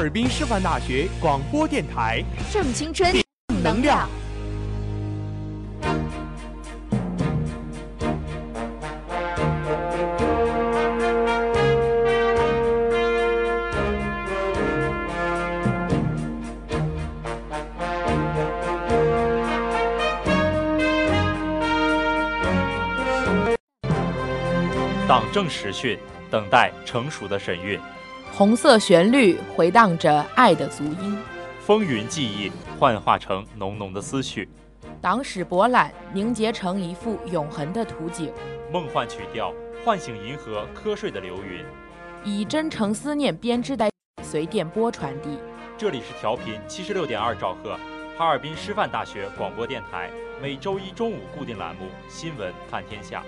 尔滨师范大学广播电台，正青春，正能量。党政实训，等待成熟的神韵。红色旋律回荡着爱的足音，风云记忆幻化成浓浓的思绪，党史博览凝结成一幅永恒的图景。梦幻曲调唤醒银河瞌睡的流云，以真诚思念编织的随电波传递。这里是调频七十六点二兆赫，哈尔滨师范大学广播电台，每周一中午固定栏目《新闻看天下》。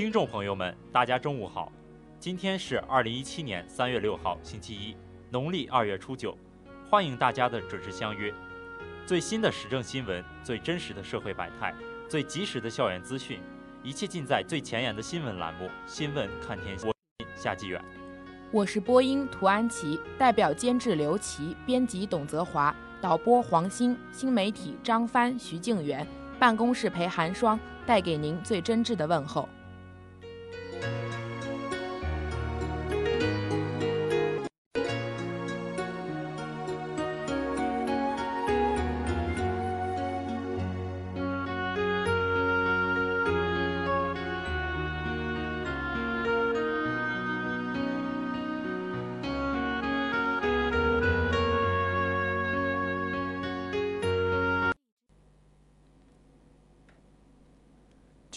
听众朋友们，大家中午好，今天是二零一七年三月六号，星期一，农历二月初九，欢迎大家的准时相约。最新的时政新闻，最真实的社会百态，最及时的校园资讯，一切尽在最前沿的新闻栏目《新闻看天下》。夏季远，我是播音涂安琪，代表监制刘琦，编辑董泽华，导播黄鑫，新媒体张帆、徐静源，办公室陪寒霜，带给您最真挚的问候。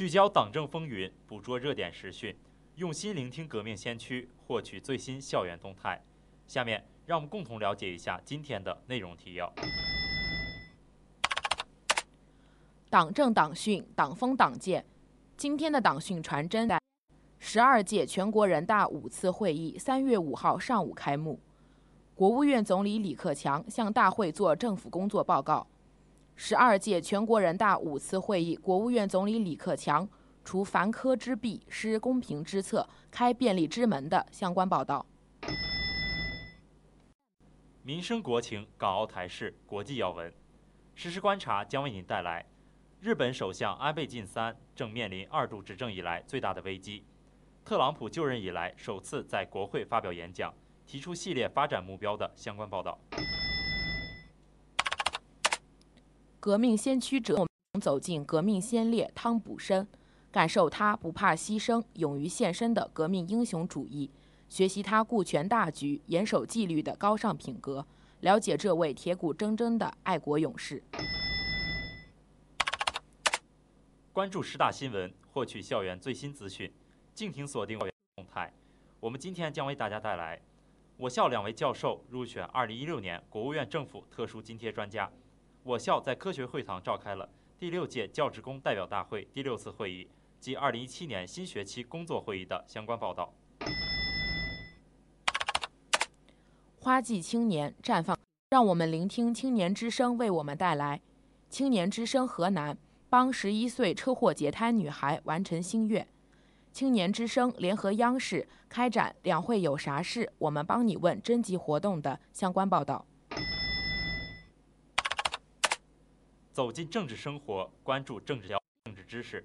聚焦党政风云，捕捉热点时讯，用心聆听革命先驱，获取最新校园动态。下面，让我们共同了解一下今天的内容提要。党政党训，党风党建。今天的党训传真十二届全国人大五次会议三月五号上午开幕。国务院总理李克强向大会作政府工作报告。十二届全国人大五次会议，国务院总理李克强除凡科之弊，施公平之策，开便利之门的相关报道。民生国情、港澳台事、国际要闻，实时观察将为您带来：日本首相安倍晋三正面临二度执政以来最大的危机；特朗普就任以来首次在国会发表演讲，提出系列发展目标的相关报道。革命先驱者走进革命先烈汤普森，感受他不怕牺牲、勇于献身的革命英雄主义，学习他顾全大局、严守纪律的高尚品格，了解这位铁骨铮铮的爱国勇士。关注师大新闻，获取校园最新资讯，敬请锁定动态。我们今天将为大家带来我校两位教授入选2016年国务院政府特殊津贴专家。我校在科学会堂召开了第六届教职工代表大会第六次会议及2017年新学期工作会议的相关报道。花季青年绽放，让我们聆听青年之声为我们带来青年之声河南。帮十一岁车祸截瘫女孩完成心愿，青年之声联合央视开展“两会有啥事，我们帮你问”征集活动的相关报道。走进政治生活，关注政治要政治知识。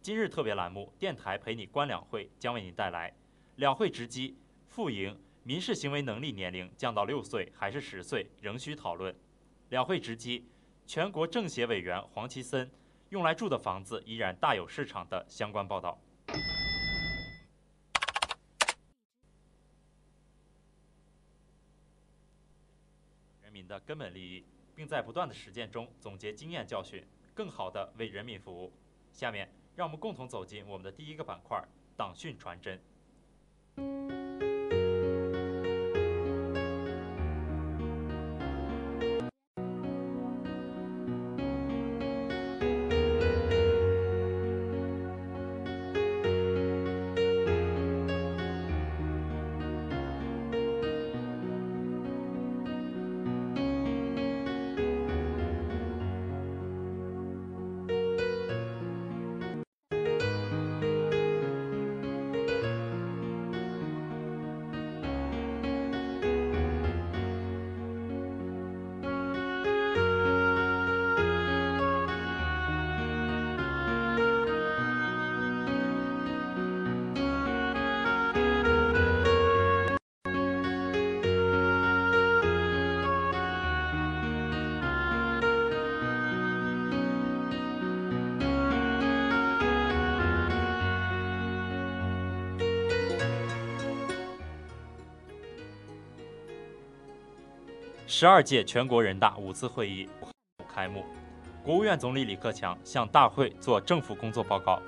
今日特别栏目“电台陪你观两会”将为您带来“两会直击副营民事行为能力年龄降到六岁还是十岁仍需讨论”。两会直击全国政协委员黄奇森。用来住的房子依然大有市场的相关报道。人民的根本利益，并在不断的实践中总结经验教训，更好地为人民服务。下面，让我们共同走进我们的第一个板块——党训传真。十二届全国人大五次会议开幕，国务院总理李克强向大会作政府工作报告。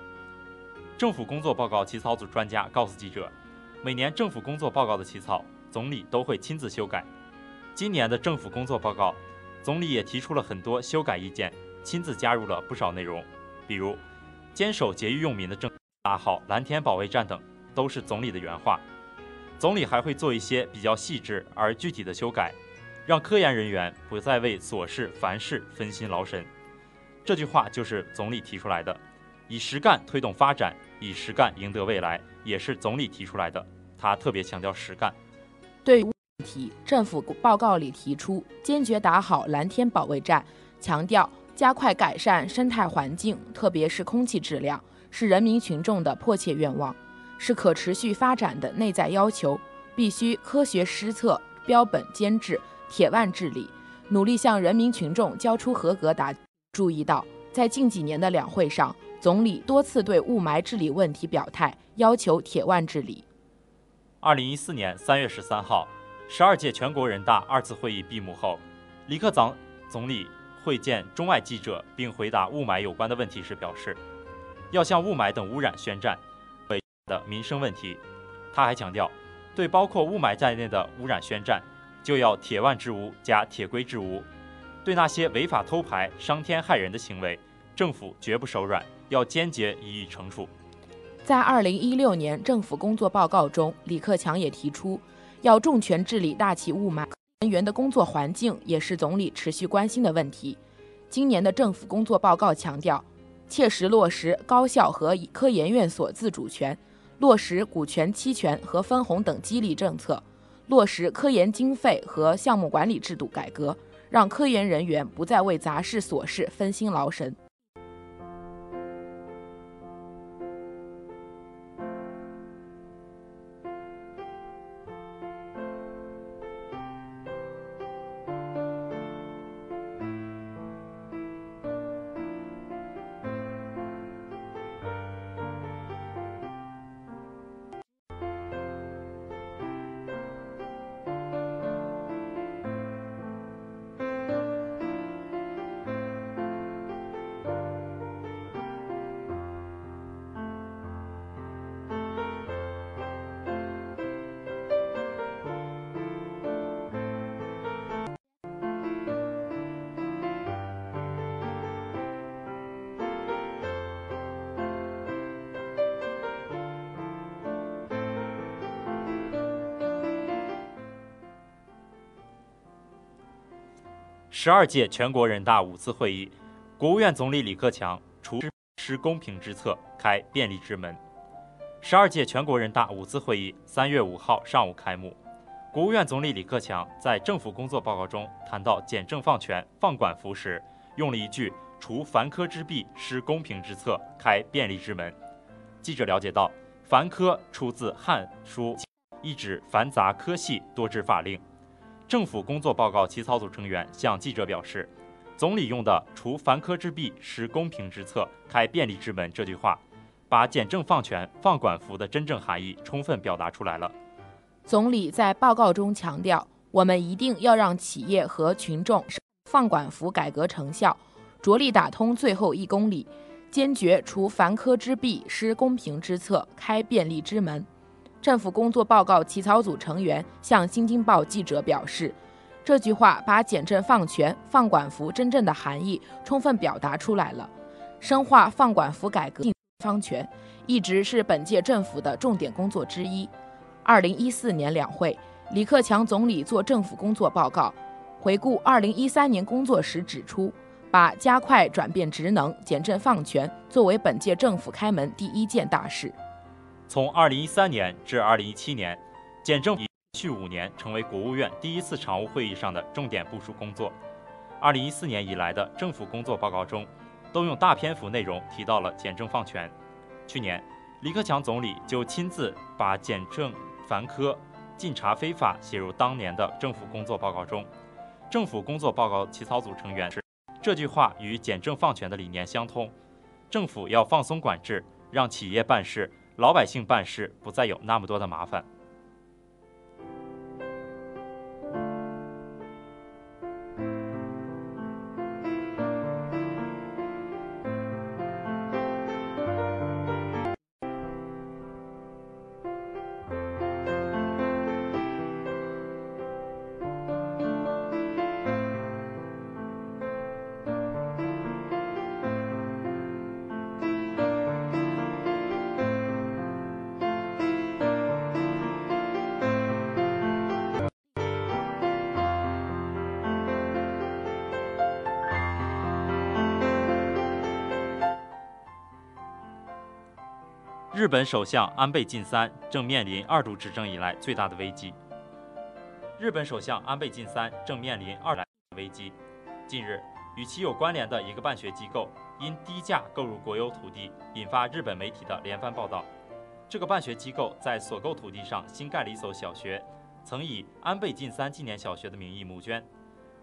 政府工作报告起草组专家告诉记者，每年政府工作报告的起草，总理都会亲自修改。今年的政府工作报告，总理也提出了很多修改意见，亲自加入了不少内容，比如坚守节约用民的政，打好蓝天保卫战等，都是总理的原话。总理还会做一些比较细致而具体的修改。让科研人员不再为琐事烦事分心劳神，这句话就是总理提出来的。以实干推动发展，以实干赢得未来，也是总理提出来的。他特别强调实干。对问题，政府报告里提出坚决打好蓝天保卫战，强调加快改善生态环境，特别是空气质量，是人民群众的迫切愿望，是可持续发展的内在要求，必须科学施策，标本兼治。铁腕治理，努力向人民群众交出合格答。注意到，在近几年的两会上，总理多次对雾霾治理问题表态，要求铁腕治理。二零一四年三月十三号，十二届全国人大二次会议闭幕后，李克强总理会见中外记者并回答雾霾有关的问题时表示，要向雾霾等污染宣战，的民生问题。他还强调，对包括雾霾在内的污染宣战。就要铁腕治污加铁规治污，对那些违法偷排、伤天害人的行为，政府绝不手软，要坚决予以惩处。在二零一六年政府工作报告中，李克强也提出，要重拳治理大气雾霾。人员的工作环境也是总理持续关心的问题。今年的政府工作报告强调，切实落实高校和科研院所自主权，落实股权期权和分红等激励政策。落实科研经费和项目管理制度改革，让科研人员不再为杂事琐事分心劳神。十二届全国人大五次会议，国务院总理李克强除施公平之策，开便利之门。十二届全国人大五次会议三月五号上午开幕，国务院总理李克强在政府工作报告中谈到简政放权、放管服时，用了一句“除繁苛之弊，施公平之策，开便利之门”。记者了解到，繁苛出自《汉书》，意指繁杂苛细多制法令。政府工作报告起草组成员向记者表示，总理用的“除繁苛之弊，施公平之策，开便利之门”这句话，把简政放权、放管服的真正含义充分表达出来了。总理在报告中强调，我们一定要让企业和群众放管服改革成效，着力打通最后一公里，坚决除繁苛之弊，施公平之策，开便利之门。政府工作报告起草组成员向《新京报》记者表示，这句话把简政放权、放管服真正的含义充分表达出来了。深化放管服改革、放权，一直是本届政府的重点工作之一。二零一四年两会，李克强总理做政府工作报告，回顾二零一三年工作时指出，把加快转变职能、简政放权作为本届政府开门第一件大事。从二零一三年至二零一七年，简政连续五年成为国务院第一次常务会议上的重点部署工作。二零一四年以来的政府工作报告中，都用大篇幅内容提到了简政放权。去年，李克强总理就亲自把简政繁科、禁查非法写入当年的政府工作报告中。政府工作报告起草组成员是这句话与简政放权的理念相通，政府要放松管制，让企业办事。老百姓办事不再有那么多的麻烦。日本首相安倍晋三正面临二度执政以来最大的危机。日本首相安倍晋三正面临二来危机。近日，与其有关联的一个办学机构因低价购入国有土地，引发日本媒体的连番报道。这个办学机构在所购土地上新盖了一所小学，曾以安倍晋三纪念小学的名义募捐，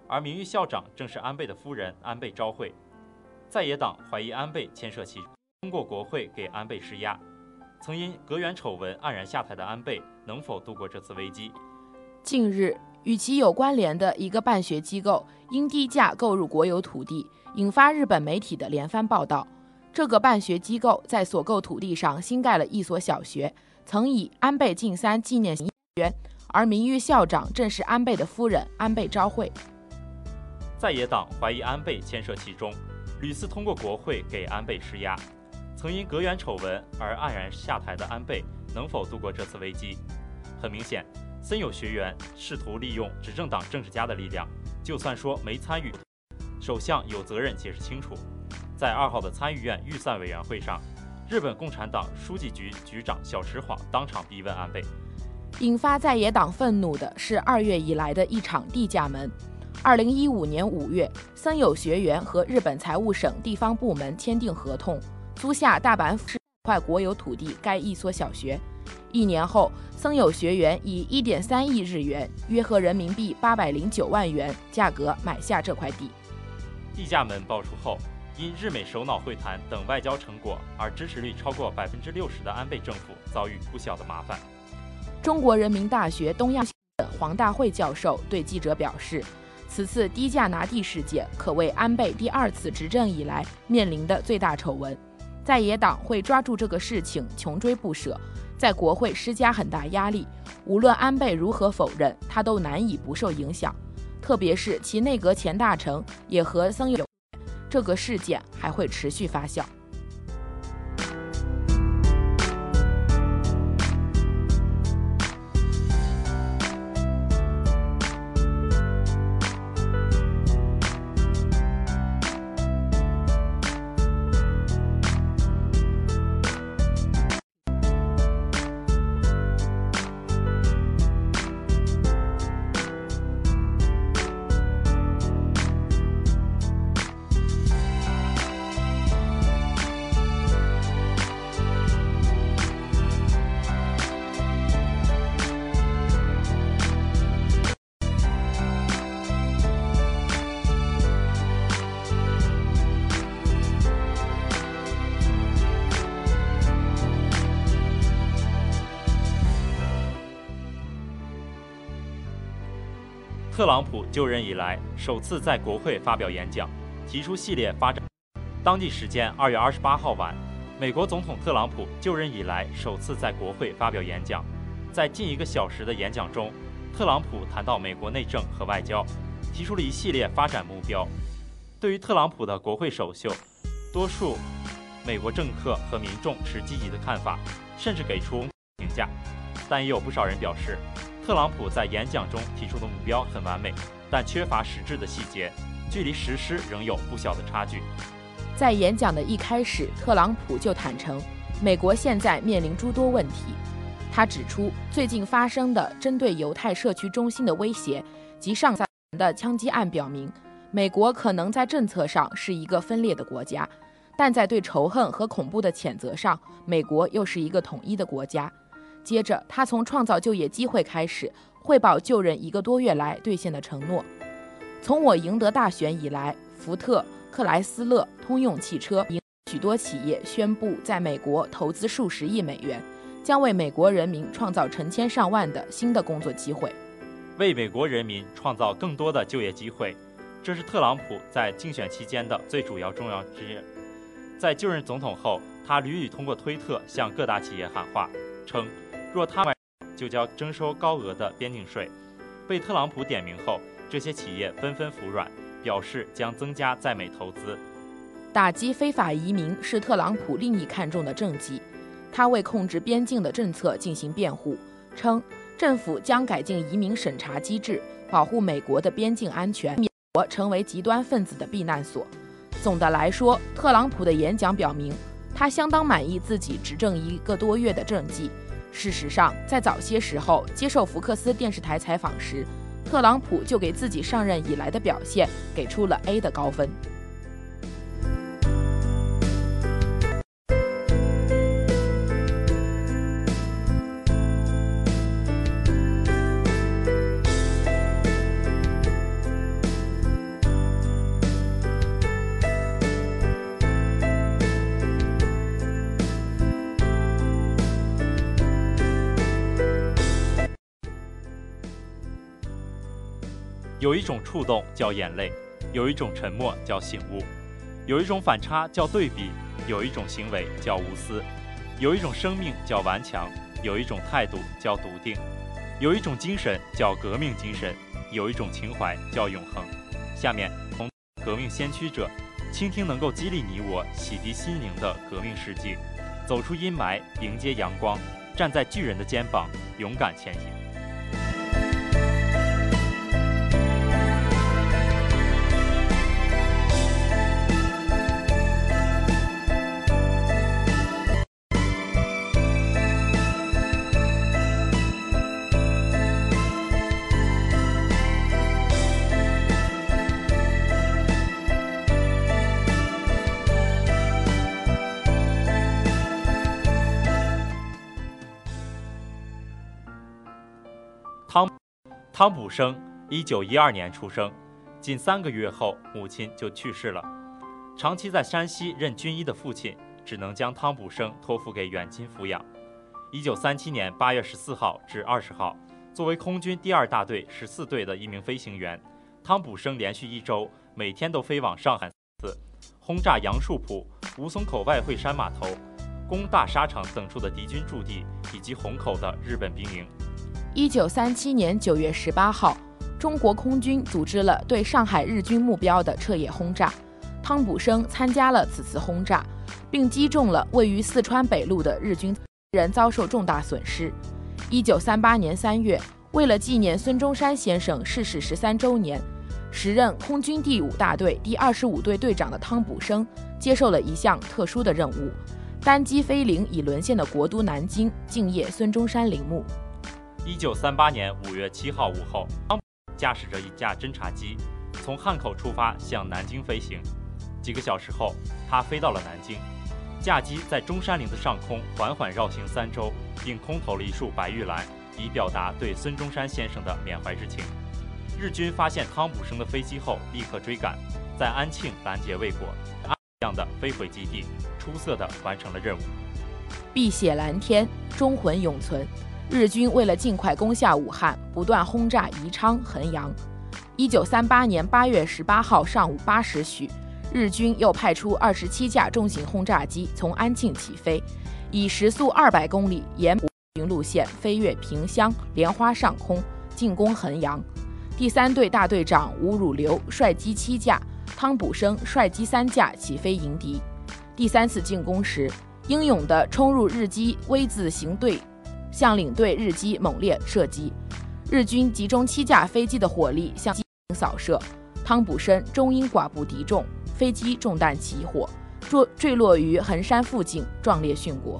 而名誉校长正是安倍的夫人安倍昭惠。在野党怀疑安倍牵涉其中，通过国会给安倍施压。曾因阁员丑闻黯然下台的安倍能否度过这次危机？近日，与其有关联的一个办学机构因低价购入国有土地，引发日本媒体的连番报道。这个办学机构在所购土地上新盖了一所小学，曾以安倍晋三纪念园，而名誉校长正是安倍的夫人安倍昭惠。在野党怀疑安倍牵涉其中，屡次通过国会给安倍施压。曾因阁员丑闻而黯然下台的安倍能否度过这次危机？很明显，森友学园试图利用执政党政治家的力量，就算说没参与，首相有责任解释清楚。在二号的参议院预算委员会上，日本共产党书记局局长小池晃当场逼问安倍。引发在野党愤怒的是二月以来的一场地价门。二零一五年五月，森友学园和日本财务省地方部门签订合同。租下大阪府块国有土地盖一所小学，一年后，僧友学员以一点三亿日元（约合人民币八百零九万元）价格买下这块地。地价门爆出后，因日美首脑会谈等外交成果而支持率超过百分之六十的安倍政府遭遇不小的麻烦。中国人民大学东亚系黄大会教授对记者表示，此次低价拿地事件可谓安倍第二次执政以来面临的最大丑闻。在野党会抓住这个事情穷追不舍，在国会施加很大压力。无论安倍如何否认，他都难以不受影响。特别是其内阁前大臣也和僧有，这个事件还会持续发酵。就任以来首次在国会发表演讲，提出系列发展。当地时间二月二十八号晚，美国总统特朗普就任以来首次在国会发表演讲。在近一个小时的演讲中，特朗普谈到美国内政和外交，提出了一系列发展目标。对于特朗普的国会首秀，多数美国政客和民众持积极的看法，甚至给出评价。但也有不少人表示，特朗普在演讲中提出的目标很完美，但缺乏实质的细节，距离实施仍有不小的差距。在演讲的一开始，特朗普就坦诚，美国现在面临诸多问题。他指出，最近发生的针对犹太社区中心的威胁及上赛的枪击案表明，美国可能在政策上是一个分裂的国家，但在对仇恨和恐怖的谴责上，美国又是一个统一的国家。接着，他从创造就业机会开始，汇报就任一个多月来兑现的承诺。从我赢得大选以来，福特、克莱斯勒、通用汽车许多企业宣布在美国投资数十亿美元，将为美国人民创造成千上万的新的工作机会，为美国人民创造更多的就业机会。这是特朗普在竞选期间的最主要重要之一。在就任总统后，他屡屡通过推特向各大企业喊话，称。若他们就将征收高额的边境税，被特朗普点名后，这些企业纷纷服软，表示将增加在美投资。打击非法移民是特朗普另一看重的政绩，他为控制边境的政策进行辩护，称政府将改进移民审查机制，保护美国的边境安全，免国成为极端分子的避难所。总的来说，特朗普的演讲表明，他相当满意自己执政一个多月的政绩。事实上，在早些时候接受福克斯电视台采访时，特朗普就给自己上任以来的表现给出了 A 的高分。有一种触动叫眼泪，有一种沉默叫醒悟，有一种反差叫对比，有一种行为叫无私，有一种生命叫顽强，有一种态度叫笃定，有一种精神叫革命精神，有一种情怀叫永恒。下面，从革命先驱者，倾听能够激励你我、洗涤心灵的革命事迹，走出阴霾，迎接阳光，站在巨人的肩膀，勇敢前行。汤普生，一九一二年出生，仅三个月后母亲就去世了。长期在山西任军医的父亲只能将汤普生托付给远亲抚养。一九三七年八月十四号至二十号，作为空军第二大队十四队的一名飞行员，汤普生连续一周每天都飞往上海次，轰炸杨树浦、吴淞口外汇山码头、工大沙场等处的敌军驻地以及虹口的日本兵营。一九三七年九月十八号，中国空军组织了对上海日军目标的彻夜轰炸。汤普生参加了此次轰炸，并击中了位于四川北路的日军，人遭受重大损失。一九三八年三月，为了纪念孙中山先生逝世十三周年，时任空军第五大队第二十五队队长的汤普生接受了一项特殊的任务：单机飞临已沦陷的国都南京，敬业孙中山陵墓。一九三八年五月七号午后，汤驾驶着一架侦察机从汉口出发向南京飞行。几个小时后，他飞到了南京。驾机在中山陵的上空缓缓绕行三周，并空投了一束白玉兰，以表达对孙中山先生的缅怀之情。日军发现汤普生的飞机后，立刻追赶，在安庆拦截未果，安样的飞回基地，出色的完成了任务。碧血蓝天，忠魂永存。日军为了尽快攻下武汉，不断轰炸宜昌、衡阳。一九三八年八月十八号上午八时许，日军又派出二十七架重型轰炸机从安庆起飞，以时速二百公里沿平路线飞越萍乡、莲花上空，进攻衡阳。第三队大队长吴汝流率机七架，汤补生率机三架起飞迎敌。第三次进攻时，英勇地冲入日机 V 字形队，向领队日机猛烈射击。日军集中七架飞机的火力向机扫射，汤普森终因寡不敌众，飞机中弹起火，坠坠落于衡山附近，壮烈殉国。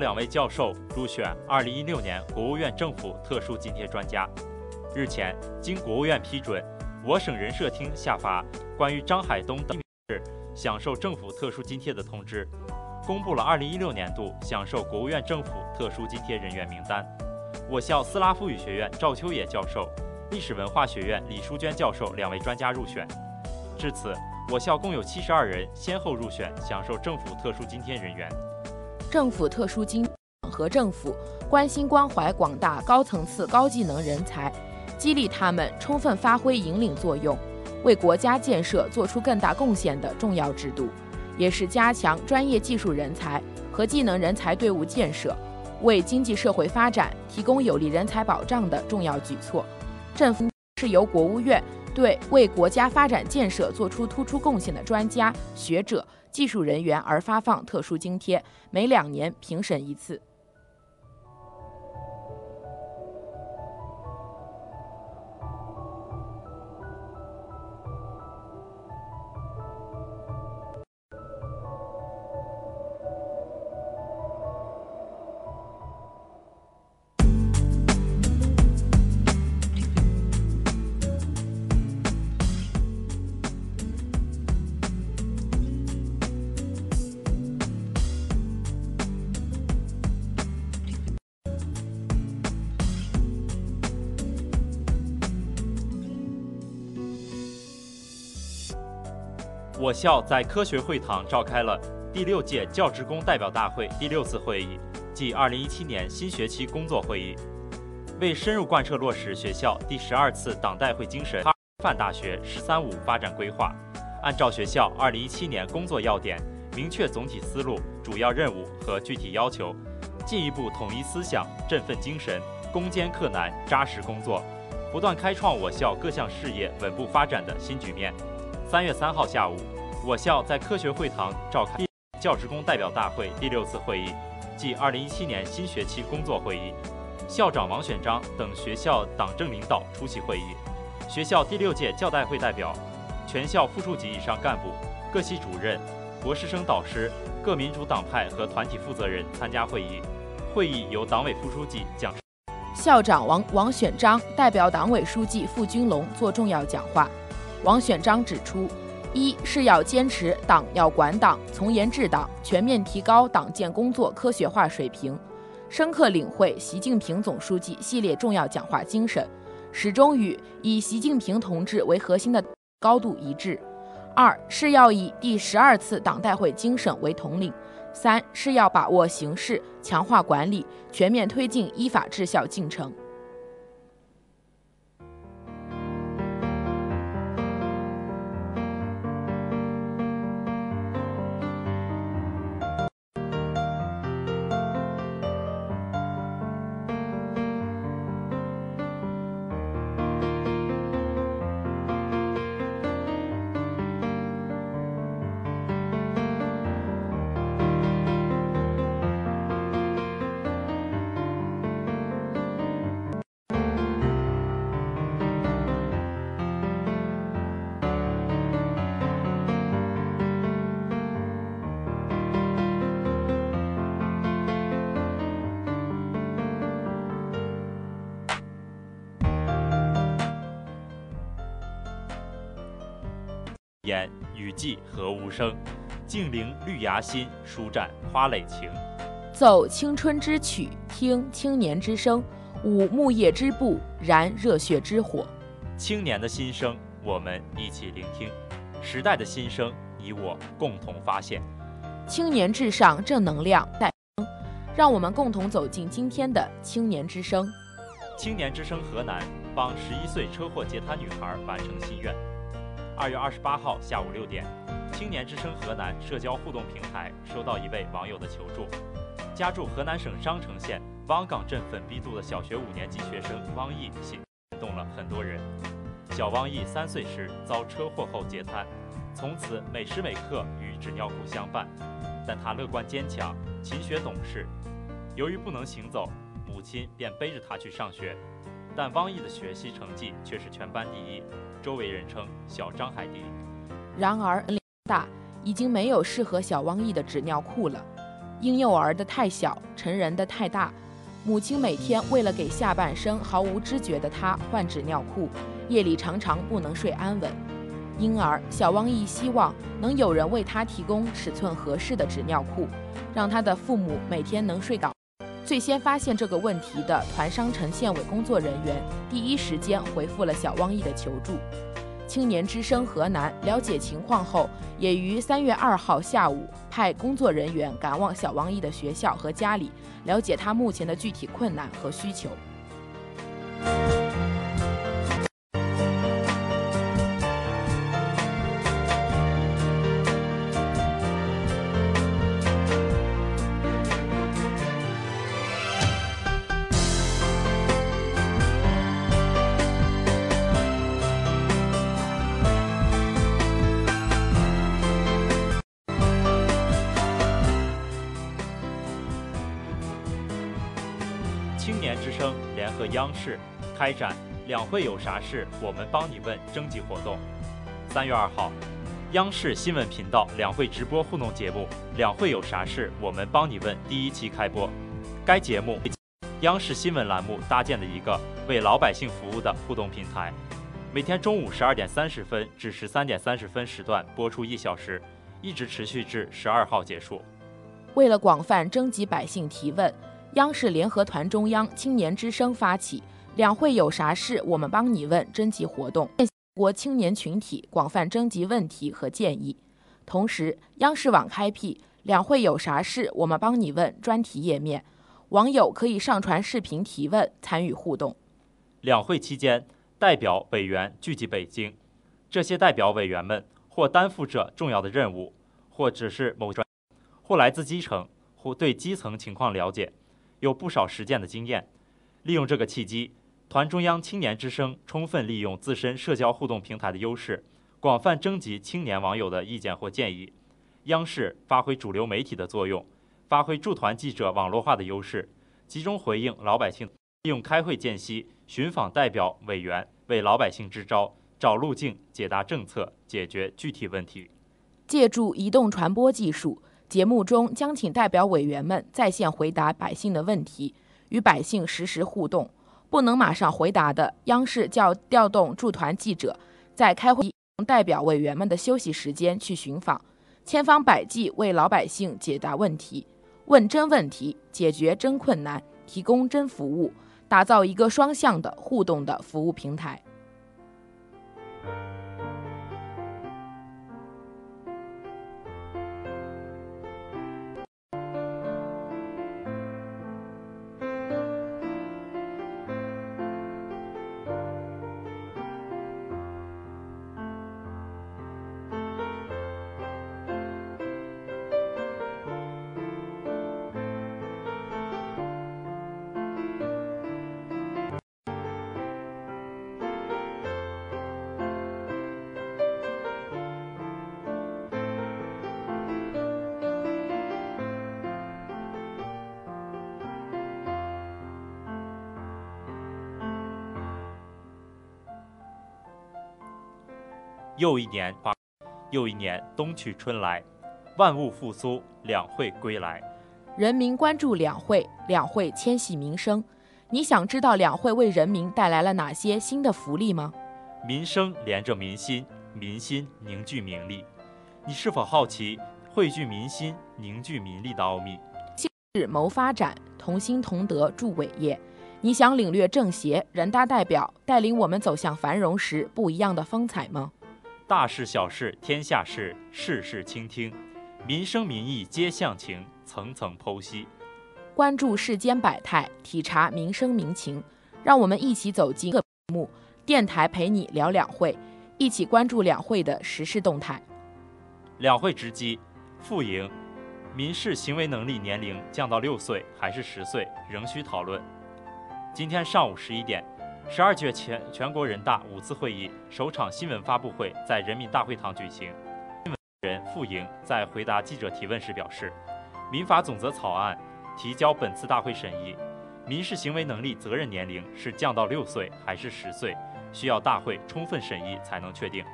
两位教授入选2016年国务院政府特殊津贴专家。日前，经国务院批准，我省人社厅下发关于张海东等市享受政府特殊津贴的通知，公布了2016年度享受国务院政府特殊津贴人员名单。我校斯拉夫语学院赵秋野教授、历史文化学院李淑娟教授两位专家入选。至此，我校共有72人先后入选享受政府特殊津贴人员。政府特殊津和政府关心关怀广大高层次高技能人才，激励他们充分发挥引领作用，为国家建设做出更大贡献的重要制度，也是加强专业技术人才和技能人才队伍建设，为经济社会发展提供有力人才保障的重要举措。政府是由国务院对为国家发展建设做出突出贡献的专家学者。技术人员而发放特殊津贴，每两年评审一次。校在科学会堂召开了第六届教职工代表大会第六次会议暨二零一七年新学期工作会议，为深入贯彻落实学校第十二次党代会精神，范大学“十三五”发展规划，按照学校二零一七年工作要点，明确总体思路、主要任务和具体要求，进一步统一思想、振奋精神，攻坚克难、扎实工作，不断开创我校各项事业稳步发展的新局面。三月三号下午，我校在科学会堂召开教职工代表大会第六次会议暨二零一七年新学期工作会议，校长王选章等学校党政领导出席会议，学校第六届教代会代表、全校副处级以上干部、各系主任、博士生导师、各民主党派和团体负责人参加会议。会议由党委副书记讲，校长王王选章代表党委书记付军龙作重要讲话。王选章指出，一是要坚持党要管党，从严治党，全面提高党建工作科学化水平，深刻领会习近平总书记系列重要讲话精神，始终与以习近平同志为核心的高度一致；二是要以第十二次党代会精神为统领；三是要把握形势，强化管理，全面推进依法治校进程。何无声，静聆绿芽心，舒展花蕾情。奏青春之曲，听青年之声，舞木叶之步，燃热血之火。青年的心声，我们一起聆听；时代的心声，你我共同发现。青年至上，正能量带让我们共同走进今天的青年之声。青年之声河南帮十一岁车祸截瘫女孩完成心愿。二月二十八号下午六点，青年之声河南社交互动平台收到一位网友的求助。家住河南省商城县汪岗镇粉壁渡的小学五年级学生汪毅，心动了很多人。小汪毅三岁时遭车祸后截瘫，从此每时每刻与纸尿裤相伴。但他乐观坚强，勤学懂事。由于不能行走，母亲便背着他去上学。但汪毅的学习成绩却是全班第一，周围人称“小张海迪”。然而，大已经没有适合小汪毅的纸尿裤了，婴幼儿的太小，成人的太大。母亲每天为了给下半身毫无知觉的他换纸尿裤，夜里常常不能睡安稳。因而，小汪毅希望能有人为他提供尺寸合适的纸尿裤，让他的父母每天能睡到。最先发现这个问题的团商城县委工作人员，第一时间回复了小汪毅的求助。青年之声河南了解情况后，也于三月二号下午派工作人员赶往小王毅的学校和家里，了解他目前的具体困难和需求。是开展“两会有啥事，我们帮你问”征集活动。三月二号，央视新闻频道两会直播互动节目“两会有啥事，我们帮你问”第一期开播。该节目央视新闻栏目搭建的一个为老百姓服务的互动平台，每天中午十二点三十分至十三点三十分时段播出一小时，一直持续至十二号结束。为了广泛征集百姓提问。央视联合团中央青年之声发起“两会有啥事，我们帮你问”征集活动，国青年群体广泛征集问题和建议。同时，央视网开辟“两会有啥事，我们帮你问”专题页面，网友可以上传视频提问，参与互动。两会期间，代表委员聚集北京，这些代表委员们或担负着重要的任务，或只是某专，或来自基层，或对基层情况了解。有不少实践的经验，利用这个契机，团中央青年之声充分利用自身社交互动平台的优势，广泛征集青年网友的意见或建议。央视发挥主流媒体的作用，发挥驻团记者网络化的优势，集中回应老百姓，利用开会间隙寻访代表委员，为老百姓支招、找路径、解答政策、解决具体问题。借助移动传播技术。节目中将请代表委员们在线回答百姓的问题，与百姓实时互动。不能马上回答的，央视叫调动驻团记者，在开会代表委员们的休息时间去寻访，千方百计为老百姓解答问题，问真问题，解决真困难，提供真服务，打造一个双向的互动的服务平台。又一年花，又一年冬去春来，万物复苏，两会归来。人民关注两会，两会牵系民生。你想知道两会为人民带来了哪些新的福利吗？民生连着民心，民心凝聚民力。你是否好奇汇聚民心、凝聚民力的奥秘？是谋发展，同心同德助伟业。你想领略政协、人大代表带领我们走向繁荣时不一样的风采吗？大事小事天下事，事事倾听，民生民意皆向情，层层剖析，关注世间百态，体察民生民情，让我们一起走进各幕。电台陪你聊两会，一起关注两会的时事动态。两会直击，副营，民事行为能力年龄降到六岁还是十岁，仍需讨论。今天上午十一点。十二届全全国人大五次会议首场新闻发布会在人民大会堂举行。新闻人傅莹在回答记者提问时表示，民法总则草案提交本次大会审议，民事行为能力责任年龄是降到六岁还是十岁，需要大会充分审议才能确定。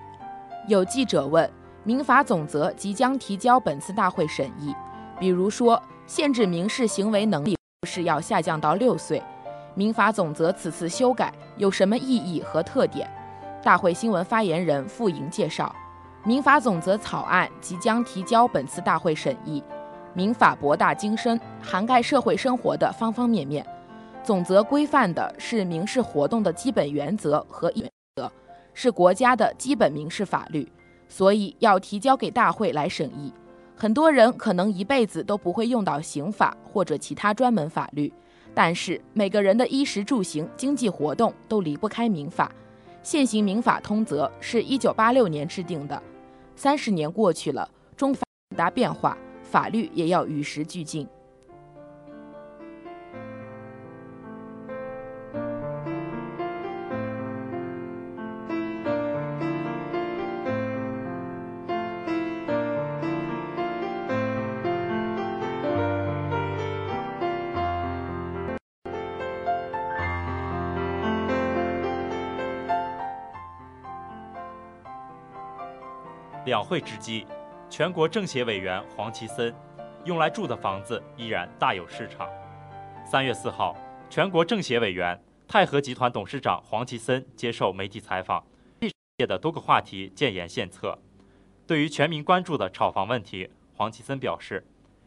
有记者问，民法总则即将提交本次大会审议，比如说限制民事行为能力是要下降到六岁。民法总则此次修改有什么意义和特点？大会新闻发言人傅莹介绍，民法总则草案即将提交本次大会审议。民法博大精深，涵盖社会生活的方方面面。总则规范的是民事活动的基本原则和原则，是国家的基本民事法律，所以要提交给大会来审议。很多人可能一辈子都不会用到刑法或者其他专门法律。但是每个人的衣食住行、经济活动都离不开民法。现行民法通则是一九八六年制定的，三十年过去了，中法大变化，法律也要与时俱进。两会之际，全国政协委员黄奇森，用来住的房子依然大有市场。三月四号，全国政协委员、泰禾集团董事长黄奇森接受媒体采访，界的多个话题建言献策。对于全民关注的炒房问题，黄奇森表示，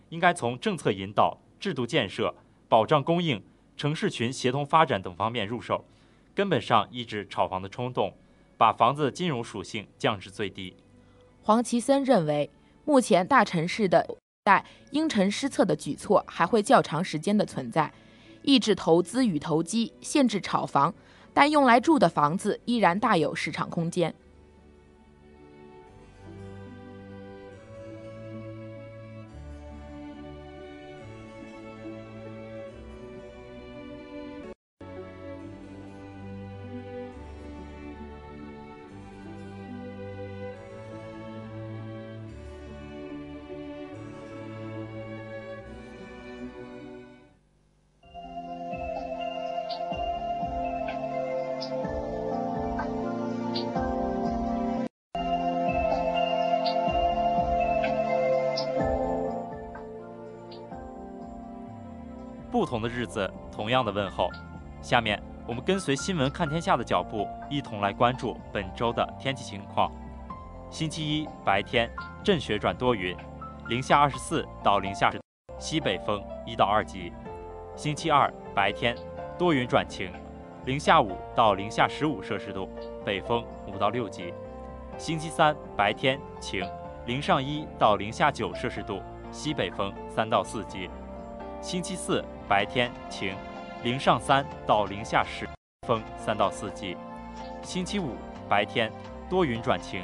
应该从政策引导、制度建设、保障供应、城市群协同发展等方面入手，根本上抑制炒房的冲动，把房子的金融属性降至最低。黄奇森认为，目前大城市的待因城施策的举措还会较长时间的存在，抑制投资与投机，限制炒房，但用来住的房子依然大有市场空间。同的日子，同样的问候。下面我们跟随新闻看天下的脚步，一同来关注本周的天气情况。星期一白天阵雪转多云，零下二十四到零下十，西北风一到二级。星期二白天多云转晴，零下五到零下十五摄氏度，北风五到六级。星期三白天晴，零上一到零下九摄氏度，西北风三到四级。星期四白天晴，零上三到零下十，风三到四级。星期五白天多云转晴，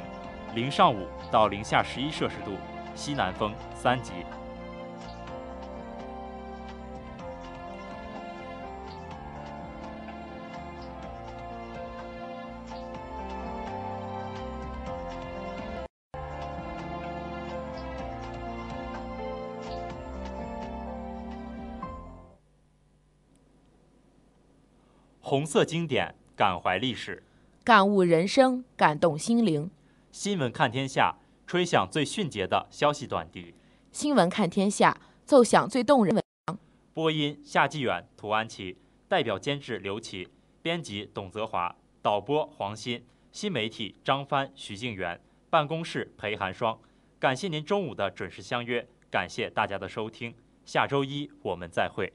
零上五到零下十一摄氏度，西南风三级。红色经典，感怀历史。感悟人生，感动心灵。新闻看天下，吹响最迅捷的消息短笛。新闻看天下，奏响最动人文章。播音：夏继远、涂安琪，代表监制：刘琦，编辑：董泽华，导播：黄鑫，新媒体：张帆、徐静元，办公室：裴寒霜。感谢您中午的准时相约，感谢大家的收听，下周一我们再会。